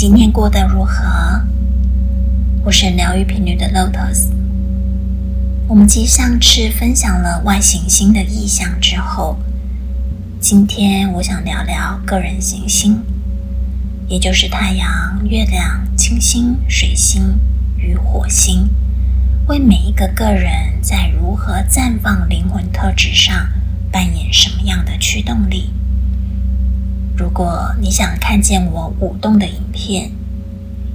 今天过得如何？我是疗愈频率的 Lotus。我们继上次分享了外行星的意象之后，今天我想聊聊个人行星，也就是太阳、月亮、金星、水星与火星，为每一个个人在如何绽放灵魂特质上扮演什么样的驱动力。如果你想看见我舞动的影片，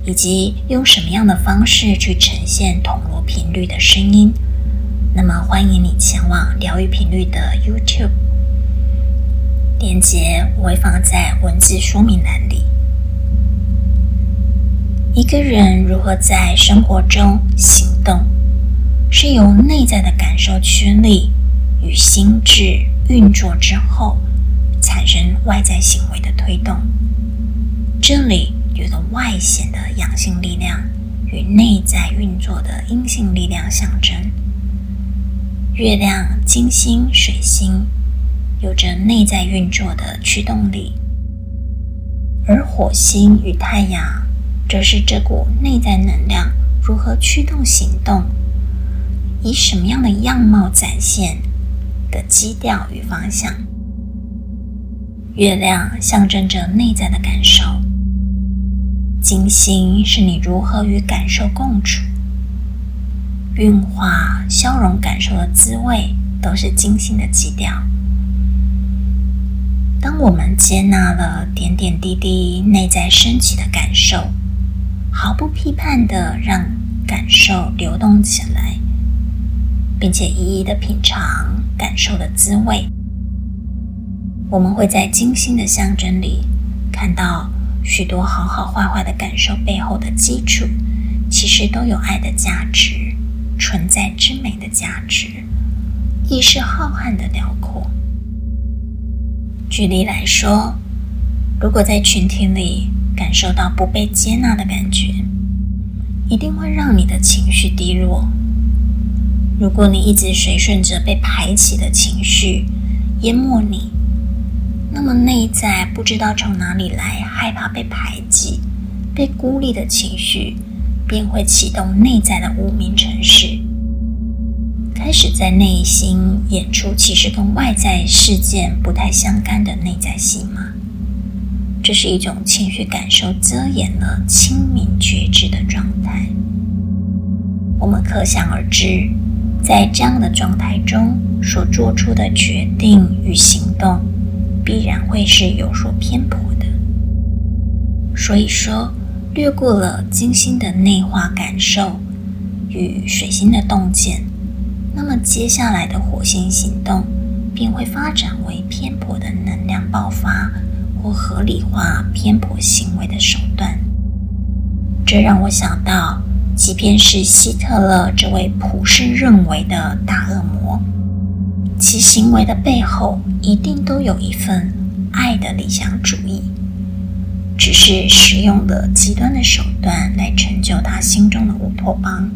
以及用什么样的方式去呈现铜锣频率的声音，那么欢迎你前往疗愈频率的 YouTube，链接我会放在文字说明栏里。一个人如何在生活中行动，是由内在的感受驱力与心智运作之后。产生外在行为的推动，这里有个外显的阳性力量与内在运作的阴性力量象征。月亮、金星、水星有着内在运作的驱动力，而火星与太阳则是这股内在能量如何驱动行动，以什么样的样貌展现的基调与方向。月亮象征着内在的感受，金星是你如何与感受共处，运化、消融感受的滋味，都是金星的基调。当我们接纳了点点滴滴内在升起的感受，毫不批判地让感受流动起来，并且一一的品尝感受的滋味。我们会在金星的象征里看到许多好好坏坏的感受背后的基础，其实都有爱的价值、存在之美的价值、意识浩瀚的辽阔。举例来说，如果在群体里感受到不被接纳的感觉，一定会让你的情绪低落。如果你一直随顺着被排挤的情绪淹没你，那么内在不知道从哪里来害怕被排挤、被孤立的情绪，便会启动内在的无名城市，开始在内心演出其实跟外在事件不太相干的内在戏码。这是一种情绪感受遮掩了清明觉知的状态。我们可想而知，在这样的状态中所做出的决定与行动。必然会是有所偏颇的，所以说，略过了金星的内化感受与水星的洞见，那么接下来的火星行动便会发展为偏颇的能量爆发或合理化偏颇行为的手段。这让我想到，即便是希特勒这位普世认为的大恶魔。其行为的背后，一定都有一份爱的理想主义，只是使用了极端的手段来成就他心中的乌托邦。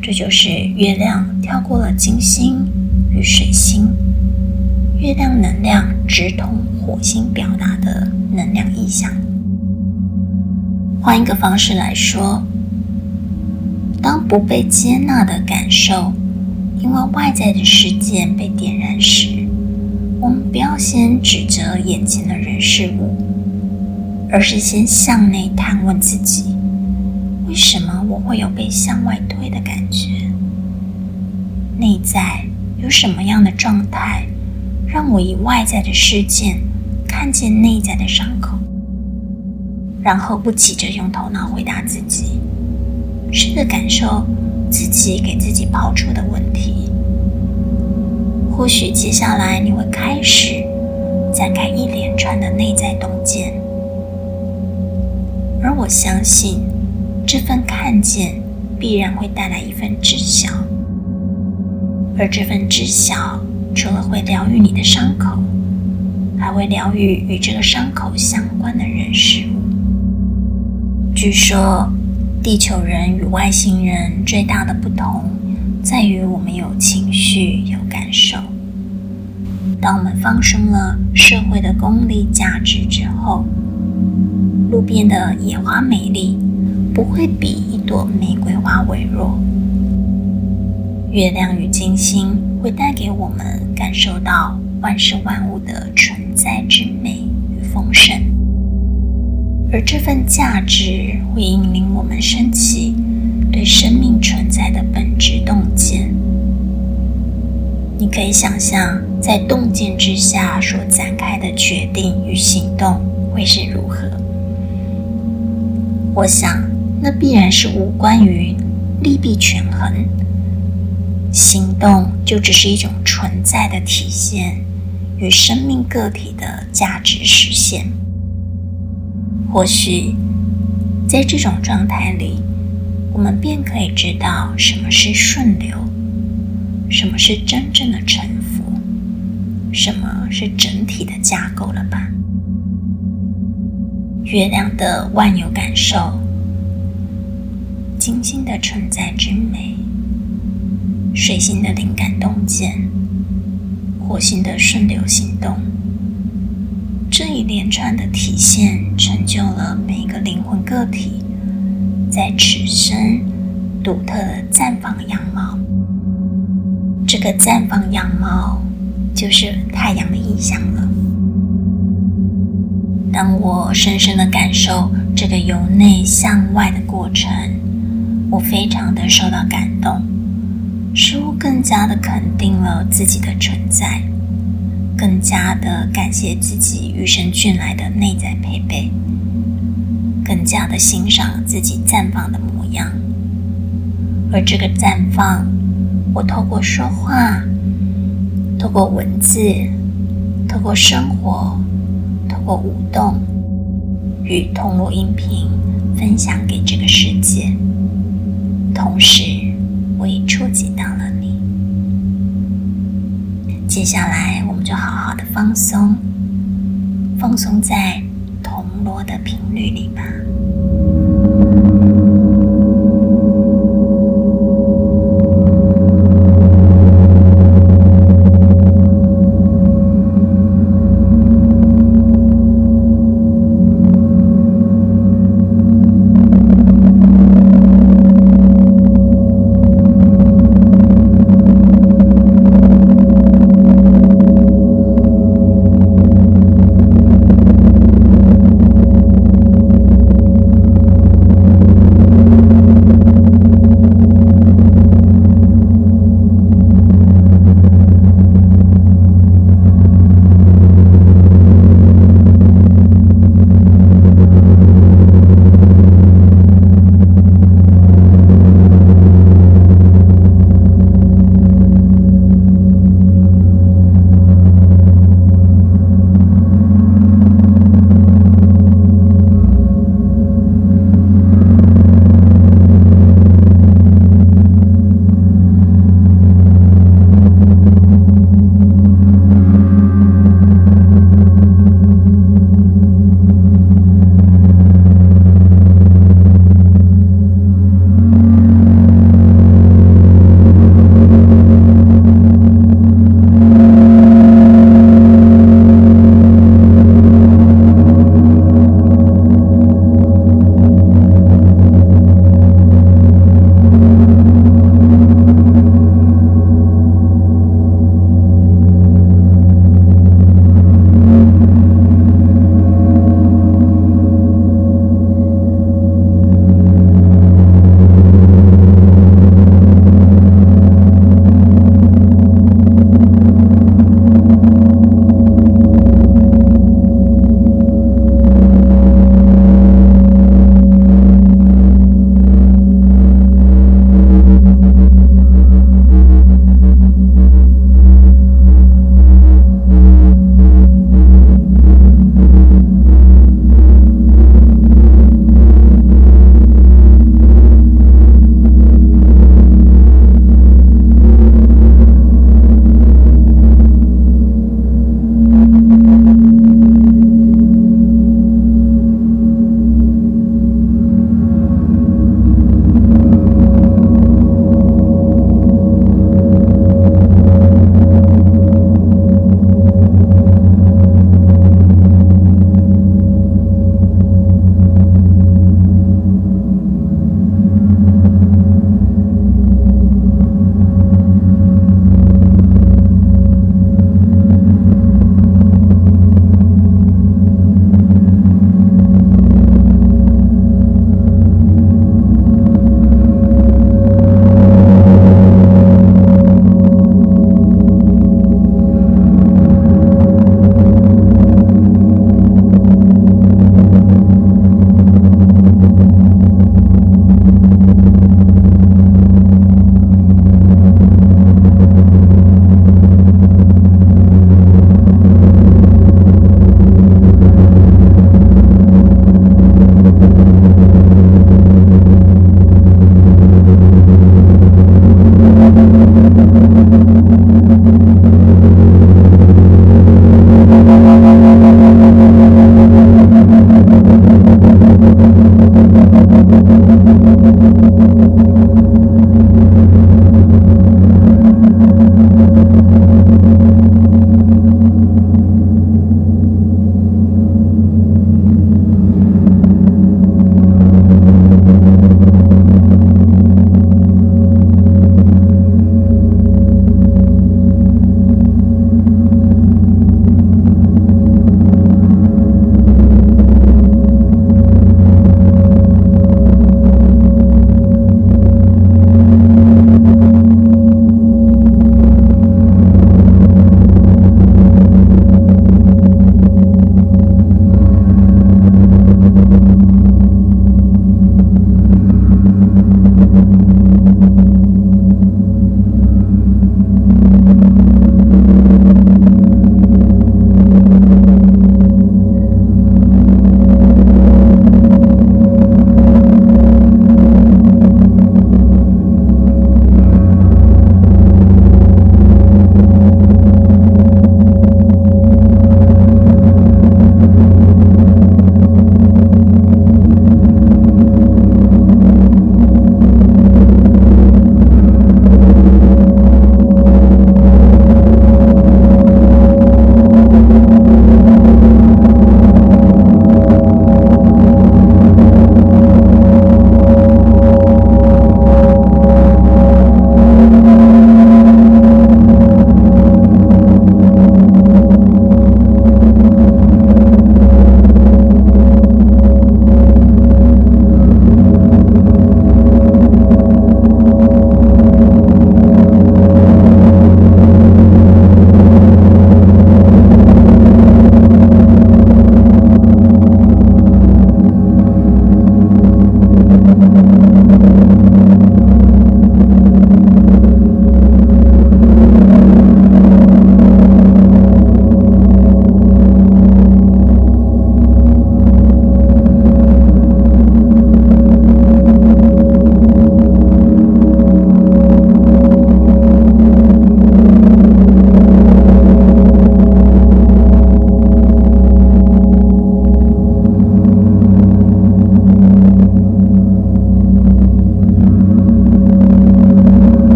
这就是月亮跳过了金星与水星，月亮能量直通火星表达的能量意象。换一个方式来说，当不被接纳的感受。因为外在的事件被点燃时，我们不要先指责眼前的人事物，而是先向内探问自己：为什么我会有被向外推的感觉？内在有什么样的状态，让我以外在的事件看见内在的伤口？然后不急着用头脑回答自己，试着感受。自己给自己抛出的问题，或许接下来你会开始展开一连串的内在洞见，而我相信这份看见必然会带来一份知晓，而这份知晓除了会疗愈你的伤口，还会疗愈与这个伤口相关的人事物。据说。地球人与外星人最大的不同，在于我们有情绪、有感受。当我们放松了社会的功利价值之后，路边的野花美丽，不会比一朵玫瑰花微弱。月亮与金星会带给我们感受到万事万物的存在之美与丰盛，而这份价值会引领我们升起对生命存在的本质洞见。你可以想象，在洞见之下所展开的决定与行动会是如何？我想，那必然是无关于利弊权衡。行动就只是一种存在的体现与生命个体的价值实现。或许在这种状态里，我们便可以知道什么是顺流，什么是真正的沉浮，什么是整体的架构了吧？月亮的万有感受，金星的存在之美。水星的灵感洞见，火星的顺流行动，这一连串的体现，成就了每一个灵魂个体在此生独特的绽放样貌。这个绽放样貌，就是太阳的意象了。当我深深的感受这个由内向外的过程，我非常的受到感动。似乎更加的肯定了自己的存在，更加的感谢自己与生俱来的内在配备，更加的欣赏自己绽放的模样。而这个绽放，我透过说话，透过文字，透过生活，透过舞动，与通路音频分享给这个世界，同时。我已触及到了你，接下来我们就好好的放松，放松在罗的频率里吧。